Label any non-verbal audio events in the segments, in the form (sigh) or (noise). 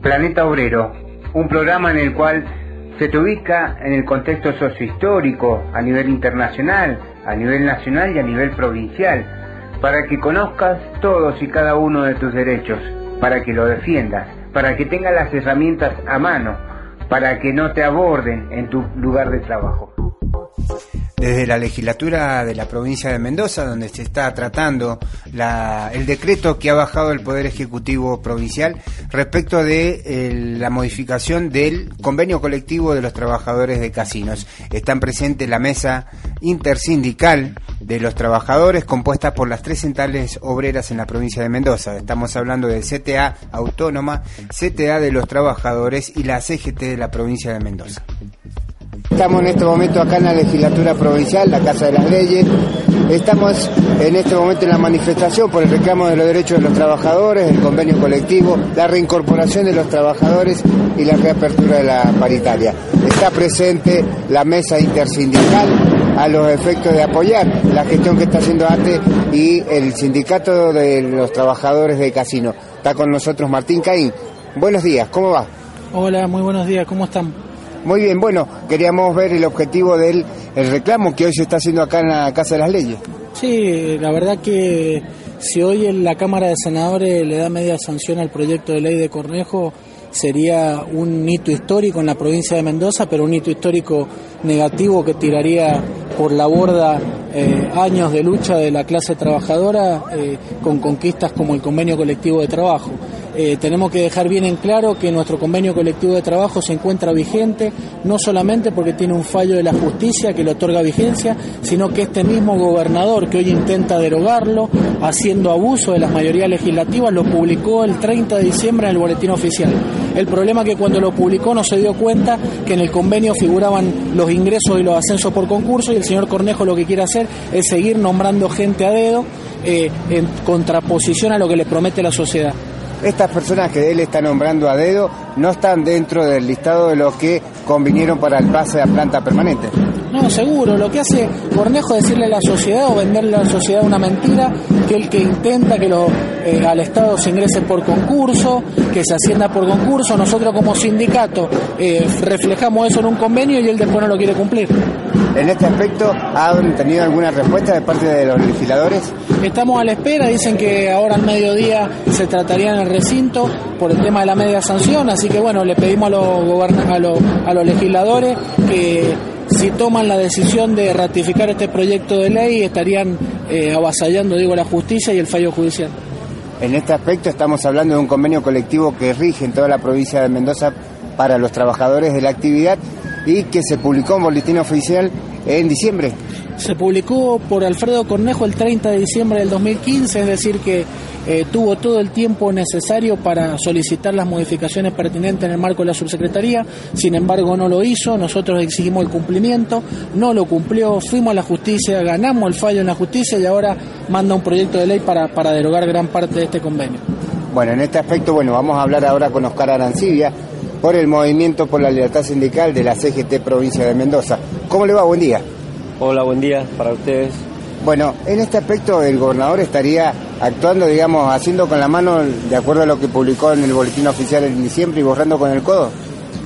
Planeta Obrero, un programa en el cual se te ubica en el contexto sociohistórico a nivel internacional, a nivel nacional y a nivel provincial, para que conozcas todos y cada uno de tus derechos, para que lo defiendas, para que tengas las herramientas a mano, para que no te aborden en tu lugar de trabajo desde la legislatura de la provincia de Mendoza, donde se está tratando el decreto que ha bajado el Poder Ejecutivo Provincial respecto de la modificación del convenio colectivo de los trabajadores de casinos. Están presentes la mesa intersindical de los trabajadores compuesta por las tres centrales obreras en la provincia de Mendoza. Estamos hablando de CTA Autónoma, CTA de los Trabajadores y la CGT de la provincia de Mendoza. Estamos en este momento acá en la legislatura provincial, la Casa de las Leyes. Estamos en este momento en la manifestación por el reclamo de los derechos de los trabajadores, el convenio colectivo, la reincorporación de los trabajadores y la reapertura de la paritaria. Está presente la mesa intersindical a los efectos de apoyar la gestión que está haciendo ATE y el sindicato de los trabajadores de casino. Está con nosotros Martín Caín. Buenos días, ¿cómo va? Hola, muy buenos días, ¿cómo están? Muy bien, bueno, queríamos ver el objetivo del el reclamo que hoy se está haciendo acá en la Casa de las Leyes. Sí, la verdad que si hoy en la Cámara de Senadores le da media sanción al proyecto de ley de Cornejo, sería un hito histórico en la provincia de Mendoza, pero un hito histórico negativo que tiraría por la borda eh, años de lucha de la clase trabajadora eh, con conquistas como el convenio colectivo de trabajo. Eh, tenemos que dejar bien en claro que nuestro convenio colectivo de trabajo se encuentra vigente, no solamente porque tiene un fallo de la justicia que le otorga vigencia, sino que este mismo gobernador que hoy intenta derogarlo, haciendo abuso de las mayorías legislativas, lo publicó el 30 de diciembre en el boletín oficial. El problema es que cuando lo publicó no se dio cuenta que en el convenio figuraban los ingresos y los ascensos por concurso y el señor Cornejo lo que quiere hacer es seguir nombrando gente a dedo eh, en contraposición a lo que le promete la sociedad estas personas que él está nombrando a dedo no están dentro del listado de los que convinieron para el pase a planta permanente. No, seguro. Lo que hace Cornejo es decirle a la sociedad o venderle a la sociedad una mentira, que el que intenta que lo, eh, al Estado se ingrese por concurso, que se ascienda por concurso. Nosotros como sindicato eh, reflejamos eso en un convenio y él después no lo quiere cumplir. En este aspecto, ¿han tenido alguna respuesta de parte de los legisladores? Estamos a la espera, dicen que ahora al mediodía se trataría en el recinto por el tema de la media sanción, así que bueno, le pedimos a los, a los, a los legisladores que si toman la decisión de ratificar este proyecto de ley estarían eh, avasallando, digo, la justicia y el fallo judicial. En este aspecto estamos hablando de un convenio colectivo que rige en toda la provincia de Mendoza para los trabajadores de la actividad y que se publicó en boletín oficial en diciembre. Se publicó por Alfredo Cornejo el 30 de diciembre del 2015, es decir, que eh, tuvo todo el tiempo necesario para solicitar las modificaciones pertinentes en el marco de la subsecretaría, sin embargo no lo hizo, nosotros exigimos el cumplimiento, no lo cumplió, fuimos a la justicia, ganamos el fallo en la justicia y ahora manda un proyecto de ley para, para derogar gran parte de este convenio. Bueno, en este aspecto, bueno, vamos a hablar ahora con Oscar Arancibia por el Movimiento por la Libertad Sindical de la CGT Provincia de Mendoza. ¿Cómo le va? Buen día. Hola, buen día para ustedes. Bueno, en este aspecto el gobernador estaría actuando, digamos, haciendo con la mano de acuerdo a lo que publicó en el boletín oficial en diciembre y borrando con el codo.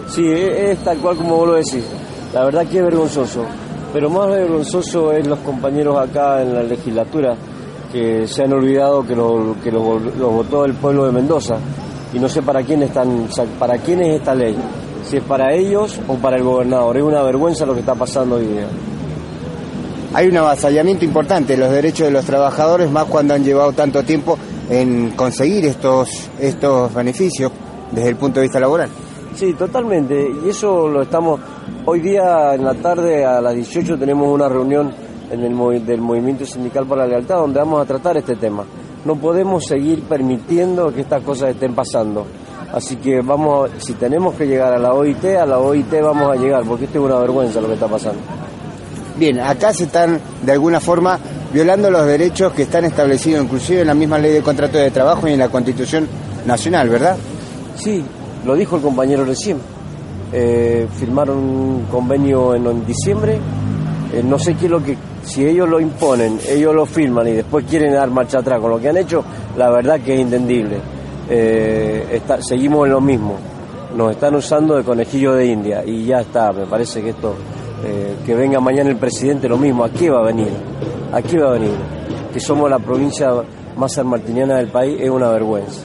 Sí, es, tal cual como vos lo decís. La verdad que es vergonzoso. Pero más vergonzoso es los compañeros acá en la legislatura que se han olvidado que lo, que lo, votó el pueblo de Mendoza y no sé para quién están, para quién es esta ley, si es para ellos o para el gobernador. Es una vergüenza lo que está pasando hoy día hay un avasallamiento importante de los derechos de los trabajadores, más cuando han llevado tanto tiempo en conseguir estos, estos beneficios desde el punto de vista laboral. Sí, totalmente. Y eso lo estamos. Hoy día en la tarde a las 18 tenemos una reunión en el, del Movimiento Sindical para la Lealtad donde vamos a tratar este tema. No podemos seguir permitiendo que estas cosas estén pasando. Así que vamos, si tenemos que llegar a la OIT, a la OIT vamos a llegar, porque esto es una vergüenza lo que está pasando. Bien, acá se están de alguna forma violando los derechos que están establecidos inclusive en la misma ley de contrato de trabajo y en la Constitución Nacional, ¿verdad? Sí, lo dijo el compañero recién. Eh, firmaron un convenio en, diciembre. Eh, no sé qué es lo que, si ellos lo imponen, ellos lo firman y después quieren dar marcha atrás con lo que han hecho, la verdad que es entendible. Eh, seguimos en lo mismo. Nos están usando de conejillo de India y ya está. Me parece que esto, que venga mañana el presidente, lo mismo. ¿A qué va a venir? ¿A qué va a venir? Que somos la provincia más sanmartiniana del país es una vergüenza.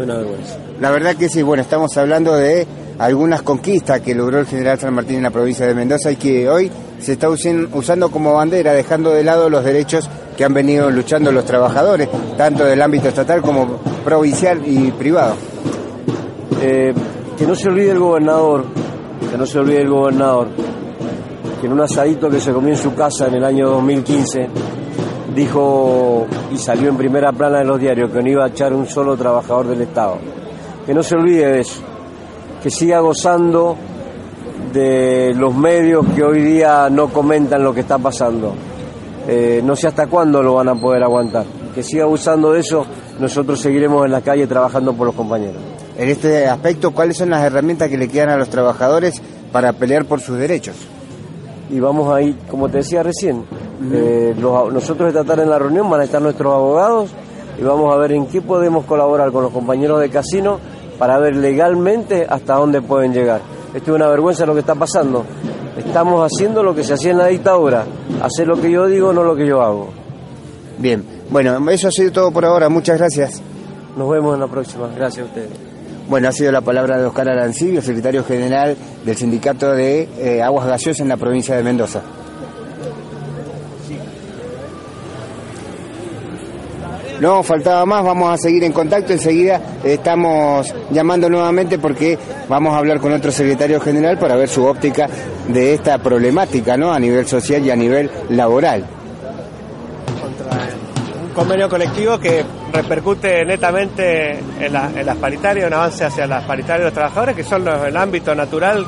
Una vergüenza. La verdad que sí, bueno, estamos hablando de algunas conquistas que logró el general San Martín en la provincia de Mendoza y que hoy se está usando como bandera, dejando de lado los derechos que han venido luchando los trabajadores, tanto del ámbito estatal como provincial y privado. Eh, que no se olvide el gobernador, que no se olvide el gobernador, que en un asadito que se comió en su casa en el año 2015, dijo y salió en primera plana de los diarios que no iba a echar un solo trabajador del Estado. Que no se olvide de eso que siga gozando de los medios que hoy día no comentan lo que está pasando. Eh, no sé hasta cuándo lo van a poder aguantar. Que siga usando de eso, nosotros seguiremos en la calle trabajando por los compañeros. En este aspecto, ¿cuáles son las herramientas que le quedan a los trabajadores para pelear por sus derechos? Y vamos a ir, como te decía recién, eh, nosotros esta tarde en la reunión van a estar nuestros abogados y vamos a ver en qué podemos colaborar con los compañeros de casino para ver legalmente hasta dónde pueden llegar. Esto es una vergüenza lo que está pasando. Estamos haciendo lo que se hacía en la dictadura, hacer lo que yo digo, no lo que yo hago. Bien, bueno, eso ha sido todo por ahora, muchas gracias. Nos vemos en la próxima, gracias a ustedes. Bueno, ha sido la palabra de Oscar Arancibio, secretario general del Sindicato de eh, Aguas Gaseosas en la provincia de Mendoza. No, faltaba más, vamos a seguir en contacto. Enseguida estamos llamando nuevamente porque vamos a hablar con otro secretario general para ver su óptica de esta problemática, ¿no? A nivel social y a nivel laboral. Convenio colectivo que repercute netamente en, las paritarias, un avance hacia las paritarias de los trabajadores, que son el ámbito natural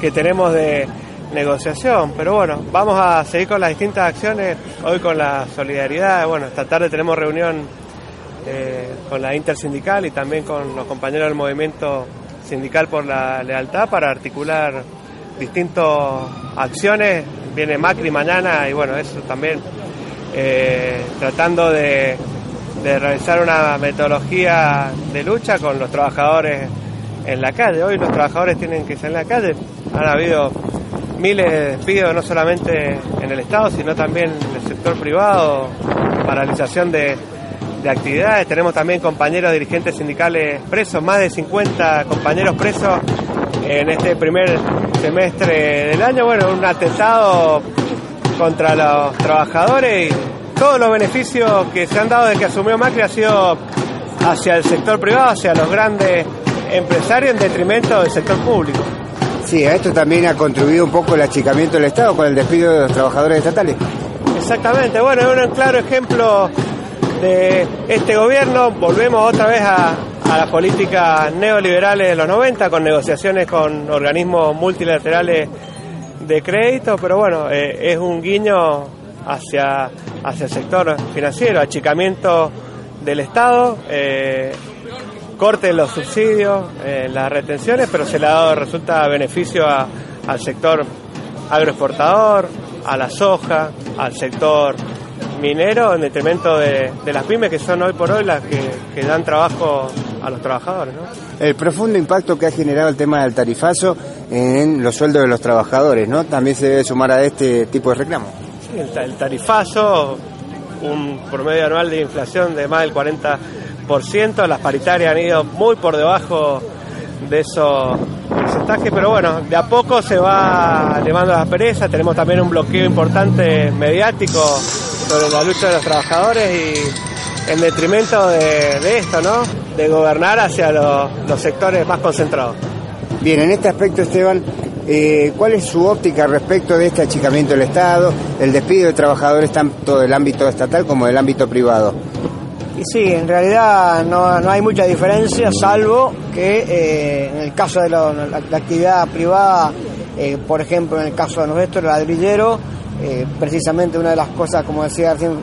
que tenemos de negociación. Pero bueno, vamos a seguir con las distintas acciones, hoy con la solidaridad, bueno, esta tarde tenemos reunión eh, con la intersindical y también con los compañeros del movimiento sindical por la lealtad para articular distintas acciones. Viene Macri mañana y bueno, eso también eh, tratando de, de realizar una metodología de lucha con los trabajadores en la calle. Hoy los trabajadores tienen que salir en la calle. Han habido miles de despidos, no solamente en el Estado, sino también en el sector privado, paralización de, actividades. Tenemos también compañeros dirigentes sindicales presos, más de 50 compañeros presos en este primer semestre del año. Bueno, un atentado contra los trabajadores y todos los beneficios que se han dado desde que asumió Macri ha sido hacia el sector privado, hacia los grandes empresarios en detrimento del sector público. Sí, a esto también ha contribuido un poco el achicamiento del Estado con el despido de los trabajadores estatales. Exactamente, bueno, es un claro ejemplo de este gobierno. Volvemos otra vez a, las políticas neoliberales de los 90 con negociaciones con organismos multilaterales de crédito, pero bueno, eh, es un guiño hacia, hacia el sector financiero, achicamiento del Estado. Eh, corte los subsidios, eh, las retenciones, pero se le ha dado, resulta beneficio al sector agroexportador, a la soja, al sector minero, en detrimento de, las pymes que son hoy por hoy las que, dan trabajo a los trabajadores. El profundo impacto que ha generado el tema del tarifazo en los sueldos de los trabajadores, ¿no? También se debe sumar a este tipo de reclamo. Sí, el, tarifazo, un promedio anual de inflación de más del 40 las paritarias han ido muy por debajo de esos porcentajes, pero bueno, de a poco se va elevando la pereza, tenemos también un bloqueo importante mediático sobre la lucha de los trabajadores y en detrimento de, esto, ¿no? De gobernar hacia los, sectores más concentrados. Bien, en este aspecto, Esteban, eh, ¿cuál es su óptica respecto de este achicamiento del Estado, el despido de trabajadores tanto del ámbito estatal como del ámbito privado? Y sí, en realidad no, no hay mucha diferencia, salvo que eh, en el caso de la, actividad privada, eh, por ejemplo, en el caso de nuestro, ladrillero, eh, precisamente una de las cosas, como decía recién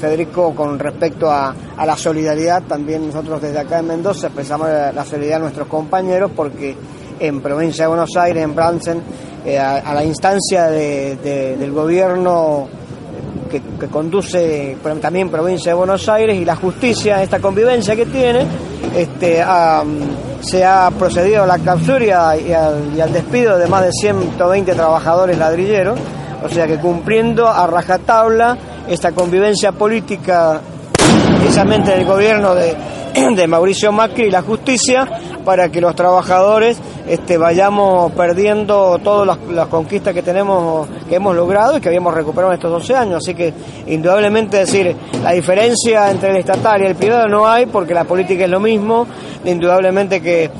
Federico, con respecto a, a, la solidaridad, también nosotros desde acá en Mendoza expresamos la, la solidaridad de nuestros compañeros porque en provincia de Buenos Aires, en Bransen, a, a, la instancia de, de, del gobierno que, conduce también provincia de Buenos Aires y la justicia, esta convivencia que tiene, este, se ha procedido a la captura y, al, y, al, despido de más de 120 trabajadores ladrilleros, o sea que cumpliendo a rajatabla esta convivencia política precisamente del gobierno de, (clears throat) de Mauricio Macri y la justicia para que los trabajadores este, vayamos perdiendo todas las, conquistas que tenemos, que hemos logrado y que habíamos recuperado en estos 12 años. Así que indudablemente decir, la diferencia entre el estatal y el privado no hay porque la política es lo mismo, indudablemente que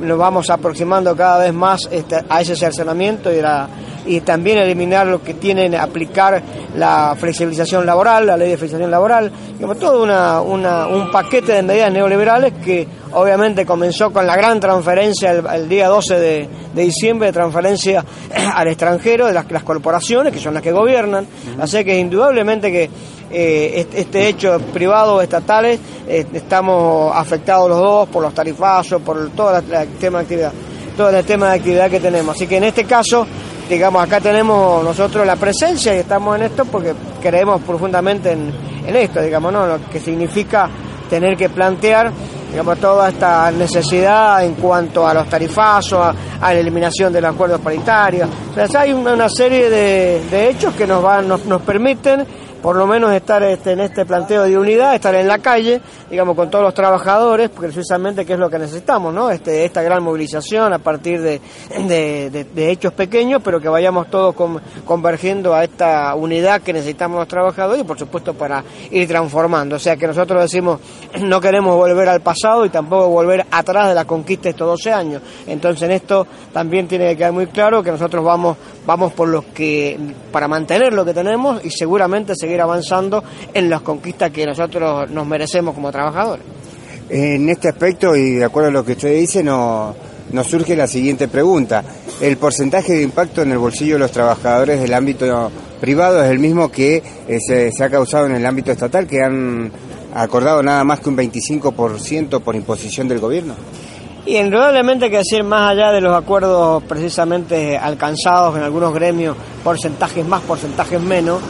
nos vamos aproximando cada vez más este, a ese cercenamiento y, la, y también eliminar lo que tienen aplicar la flexibilización laboral, la ley de flexibilización laboral, digamos, todo una, una, un paquete de medidas neoliberales que obviamente comenzó con la gran transferencia el, el día 12 de, de, diciembre de transferencia (clears throat) al extranjero de las, las, corporaciones, que son las que gobiernan. Así que indudablemente que eh, este, hecho privado o estatales eh, estamos afectados los dos por los tarifazos, por todo el tema de actividad, todo el tema de actividad que tenemos. Así que en este caso digamos, acá tenemos nosotros la presencia y estamos en esto porque creemos profundamente en, en esto, digamos, ¿no? Lo que significa tener que plantear digamos, toda esta necesidad en cuanto a los tarifazos, a, la eliminación de los acuerdos paritarios. Hay una, una serie de, de, hechos que nos, van, nos, nos permiten por lo menos estar este, en este planteo de unidad, estar en la calle, digamos, con todos los trabajadores, precisamente que es lo que necesitamos, ¿no? Este, esta gran movilización a partir de, hechos pequeños, pero que vayamos todos con, convergiendo a esta unidad que necesitamos los trabajadores y, por supuesto, para ir transformando. O sea, que nosotros decimos, (clears throat) no queremos volver al pasado y tampoco volver atrás de la conquista de estos 12 años. Entonces, en esto también tiene que quedar muy claro que nosotros vamos, vamos por los que, para mantener lo que tenemos y seguramente se seguir avanzando en las conquistas que nosotros nos merecemos como trabajadores. En este aspecto, y de acuerdo a lo que usted dice, no, nos surge la siguiente pregunta. ¿El porcentaje de impacto en el bolsillo de los trabajadores del ámbito privado es el mismo que eh, se, se, ha causado en el ámbito estatal, que han acordado nada más que un 25% por imposición del gobierno? Y indudablemente que decir, más allá de los acuerdos precisamente alcanzados en algunos gremios, porcentajes más, porcentajes menos,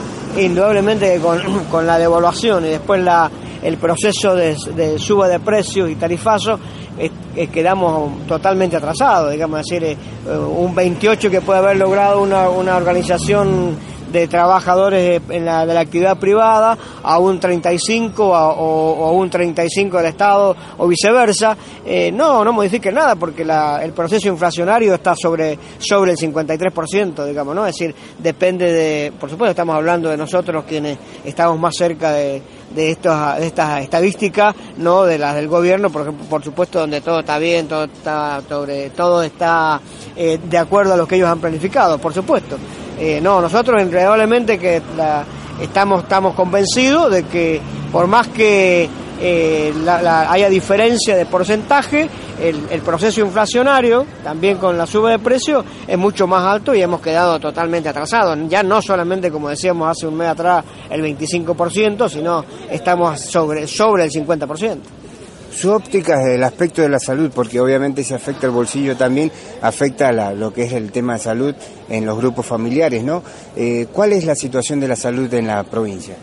indudablemente con, (clears throat) con la devaluación y después la, el proceso de, suba de precios y tarifazo eh, quedamos totalmente atrasados, digamos, decir, eh, un 28 que puede haber logrado una, una organización de trabajadores en la, de la actividad privada a un 35 a, o, o, un 35 del Estado o viceversa, eh, no, no modifique nada porque la, el proceso inflacionario está sobre, sobre el 53%, digamos, ¿no? Es decir, depende de, por supuesto estamos hablando de nosotros quienes estamos más cerca de, de, estos, de estas estadísticas, no de las del gobierno, por, por supuesto donde todo está bien, todo está, sobre, todo está eh, de acuerdo a lo que ellos han planificado, por supuesto. Eh, no, nosotros indudablemente que estamos, estamos convencidos de que por más que eh, haya diferencia de porcentaje, el, el, proceso inflacionario, también con la suba de precios, es mucho más alto y hemos quedado totalmente atrasados. Ya no solamente, como decíamos hace un mes atrás, el 25%, sino estamos sobre, sobre el 50% su óptica es el aspecto de la salud, porque obviamente si afecta el bolsillo también, afecta la, lo que es el tema de salud en los grupos familiares, ¿no? Eh, ¿Cuál es la situación de la salud en la provincia?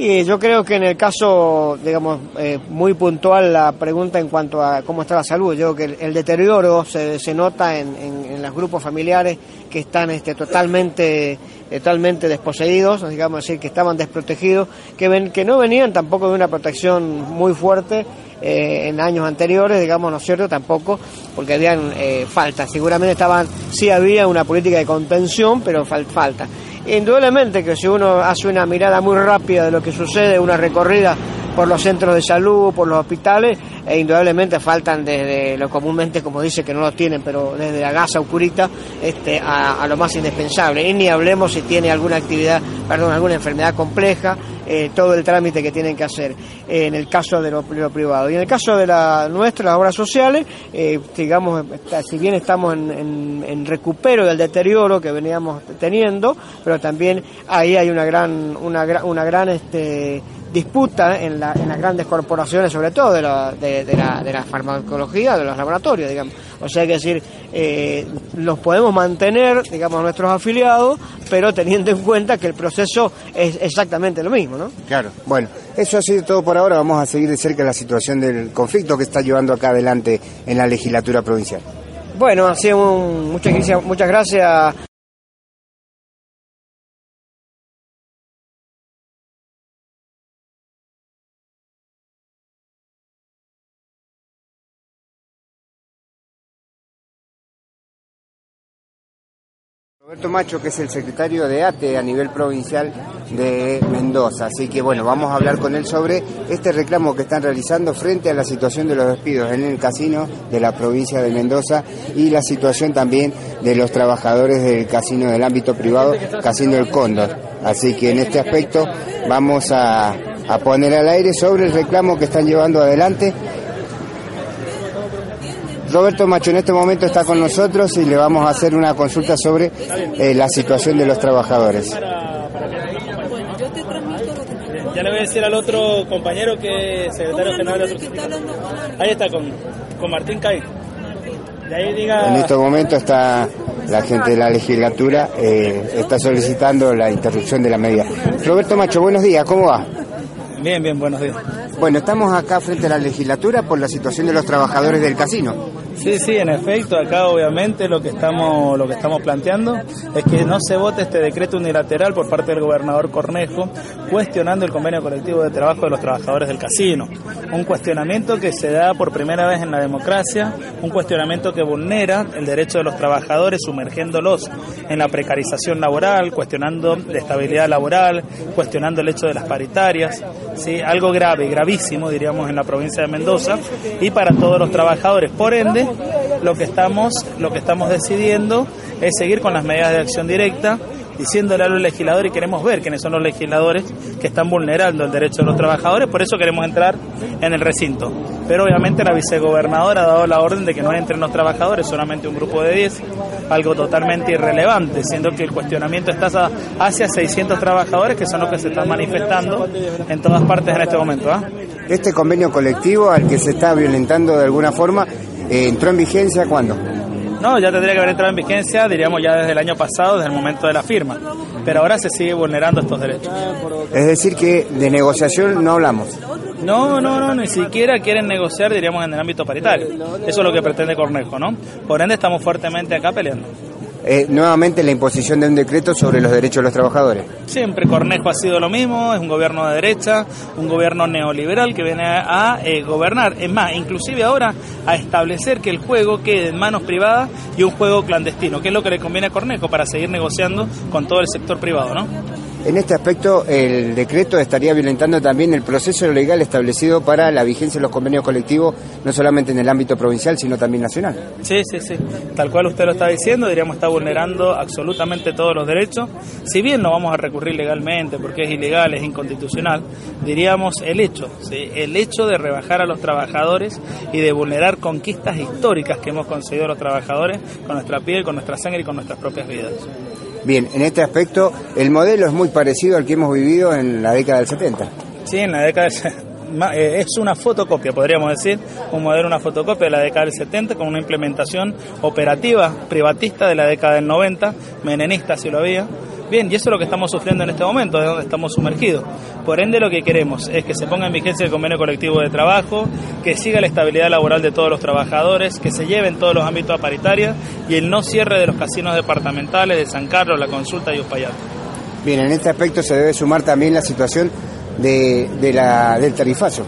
Y yo creo que en el caso, digamos, eh, muy puntual la pregunta en cuanto a cómo está la salud, yo creo que el, deterioro se, se nota en, en, en, los grupos familiares que están este, totalmente, totalmente desposeídos, digamos decir, que estaban desprotegidos, que, ven, que no venían tampoco de una protección muy fuerte eh, en años anteriores, digamos, ¿no es cierto? Tampoco, porque habían eh, faltas. Seguramente estaban, sí había una política de contención, pero fal falta. Indudablemente que si uno hace una mirada muy rápida de lo que sucede, una recorrida por los centros de salud, por los hospitales, e indudablemente faltan desde lo comúnmente, como dice, que no lo tienen, pero desde la gasa oscurita este, a, a, lo más indispensable. Y ni hablemos si tiene alguna actividad, perdón, alguna enfermedad compleja, eh, todo el trámite que tienen que hacer en el caso de lo, privado. Y en el caso de la nuestra, las obras sociales, eh, digamos, si bien estamos en, en, recupero del deterioro que veníamos teniendo, pero también ahí hay una gran, una, una gran este, disputa en, la, en las grandes corporaciones, sobre todo de la, de, la, de la farmacología, de los laboratorios, digamos. O sea, hay que decir, eh, los podemos mantener, digamos, nuestros afiliados, pero teniendo en cuenta que el proceso es exactamente lo mismo, ¿no? Claro, bueno, eso ha sido todo por ahora. Vamos a seguir de cerca la situación del conflicto que está llevando acá adelante en la legislatura provincial. Bueno, ha sido muchas, muchas gracias Roberto Macho, que es el secretario de ATE a nivel provincial de Mendoza. Así que bueno, vamos a hablar con él sobre este reclamo que están realizando frente a la situación de los despidos en el casino de la provincia de Mendoza y la situación también de los trabajadores del casino del ámbito privado, Casino El Cóndor. Así que en este aspecto vamos a, a poner al aire sobre el reclamo que están llevando adelante Roberto Macho en este momento está con nosotros y le vamos a hacer una consulta sobre eh, la situación de los trabajadores. Ya le voy a decir al otro compañero que es secretario general de otro Ahí está, con, con Martín Cay. En este momento está la gente de la legislatura, eh, está solicitando la interrupción de la medida. Roberto Macho, buenos días, ¿cómo va? Bien, bien, buenos días. Bueno, estamos acá frente a la legislatura por la situación de los trabajadores del casino. Sí, sí, en efecto, acá obviamente lo que estamos lo que estamos planteando es que no se vote este decreto unilateral por parte del gobernador Cornejo cuestionando el convenio colectivo de trabajo de los trabajadores del casino. Un cuestionamiento que se da por primera vez en la democracia, un cuestionamiento que vulnera el derecho de los trabajadores sumergiéndolos en la precarización laboral, cuestionando la estabilidad laboral, cuestionando el hecho de las paritarias, ¿sí? algo grave, gravísimo diríamos en la provincia de Mendoza y para todos los trabajadores. Por ende, lo que estamos, lo que estamos decidiendo es seguir con las medidas de acción directa, diciéndole a los legisladores y queremos ver quiénes son los legisladores que están vulnerando el derecho de los trabajadores, por eso queremos entrar en el recinto. Pero obviamente la vicegobernadora ha dado la orden de que no entren los trabajadores, solamente un grupo de 10, algo totalmente irrelevante, siendo que el cuestionamiento está hacia 600 trabajadores que son los que se están manifestando en todas partes en este momento. ¿ah? Este convenio colectivo al que se está violentando de alguna forma ¿Entró en vigencia cuándo? No, ya tendría que haber entrado en vigencia, diríamos ya desde el año pasado, desde el momento de la firma. Pero ahora se sigue vulnerando estos derechos. Es decir, que de negociación no hablamos. No, no, no, ni siquiera quieren negociar, diríamos, en el ámbito paritario. Eso es lo que pretende Cornejo, ¿no? Por ende, estamos fuertemente acá peleando. Eh, nuevamente la imposición de un decreto sobre los derechos de los trabajadores. Siempre Cornejo ha sido lo mismo, es un gobierno de derecha, un gobierno neoliberal que viene a, eh, gobernar, es más, inclusive ahora a establecer que el juego quede en manos privadas y un juego clandestino, que es lo que le conviene a Cornejo para seguir negociando con todo el sector privado, ¿no? En este aspecto, el decreto estaría violentando también el proceso legal establecido para la vigencia de los convenios colectivos, no solamente en el ámbito provincial, sino también nacional. Sí, sí, sí. Tal cual usted lo está diciendo, diríamos está vulnerando absolutamente todos los derechos. Si bien no vamos a recurrir legalmente porque es ilegal, es inconstitucional, diríamos el hecho, ¿sí? el hecho de rebajar a los trabajadores y de vulnerar conquistas históricas que hemos conseguido los trabajadores con nuestra piel, con nuestra sangre y con nuestras propias vidas. Bien, en este aspecto el modelo es muy parecido al que hemos vivido en la década del 70. Sí, en la década del eh, es una fotocopia, podríamos decir, un modelo, una fotocopia de la década del 70 con una implementación operativa privatista de la década del 90, menenista si lo había, Bien, y eso es lo que estamos sufriendo en este momento, es donde estamos sumergidos. Por ende, lo que queremos es que se ponga en vigencia el convenio colectivo de trabajo, que siga la estabilidad laboral de todos los trabajadores, que se lleven todos los ámbitos a paritaria y el no cierre de los casinos departamentales de San Carlos, La Consulta y Uspallata. Bien, en este aspecto se debe sumar también la situación de, la, del tarifazo.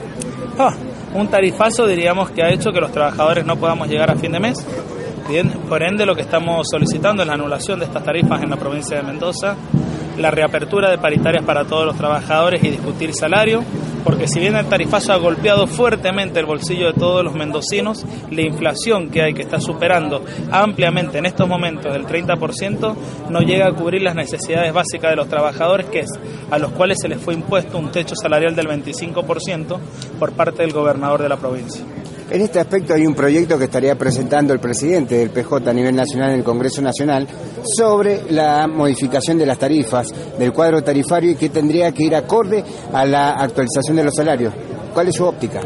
Ah, un tarifazo diríamos que ha hecho que los trabajadores no podamos llegar a fin de mes por ende, lo que estamos solicitando es la anulación de estas tarifas en la provincia de Mendoza, la reapertura de paritarias para todos los trabajadores y discutir salario, porque si bien el tarifazo ha golpeado fuertemente el bolsillo de todos los mendocinos, la inflación que hay, que está superando ampliamente en estos momentos el 30%, no llega a cubrir las necesidades básicas de los trabajadores, que es a los cuales se les fue impuesto un techo salarial del 25% por parte del gobernador de la provincia. En este aspecto hay un proyecto que estaría presentando el presidente del PJ a nivel nacional en el Congreso Nacional sobre la modificación de las tarifas del cuadro tarifario y que tendría que ir acorde a la actualización de los salarios. ¿Cuál es su óptica?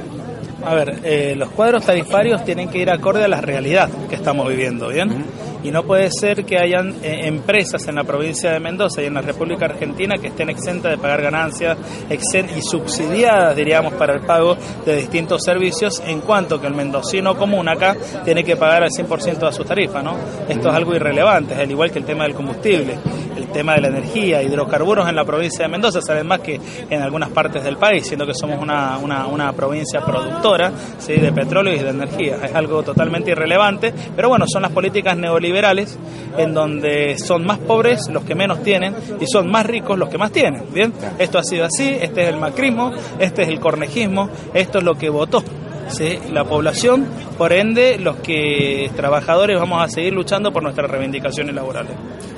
A ver, eh, los cuadros tarifarios tienen que ir acorde a la realidad que estamos viviendo, ¿bien? Y no puede ser que hayan eh, empresas en la provincia de Mendoza y en la República Argentina que estén exentas de pagar ganancias y subsidiadas, diríamos, para el pago de distintos servicios, en cuanto que el mendocino común acá tiene que pagar al 100% de su tarifa, ¿no? Esto es algo irrelevante, es al igual que el tema del combustible el tema de la energía, hidrocarburos en la provincia de Mendoza, saben más que en algunas partes del país, siendo que somos una, una, una provincia productora ¿sí? de petróleo y de energía. Es algo totalmente irrelevante, pero bueno, son las políticas neoliberales en donde son más pobres los que menos tienen y son más ricos los que más tienen. Bien, esto ha sido así, este es el macrismo, este es el cornejismo, esto es lo que votó ¿sí? la población, por ende los que trabajadores vamos a seguir luchando por nuestras reivindicaciones laborales.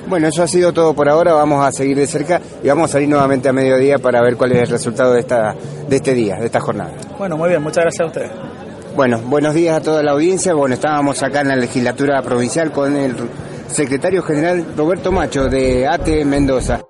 Bueno, eso ha sido todo por ahora, vamos a seguir de cerca y vamos a salir nuevamente a mediodía para ver cuál es el resultado de, esta, de este día, de esta jornada. Bueno, muy bien, muchas gracias a ustedes. Bueno, buenos días a toda la audiencia. Bueno, estábamos acá en la legislatura provincial con el secretario general Roberto Macho de ATE Mendoza.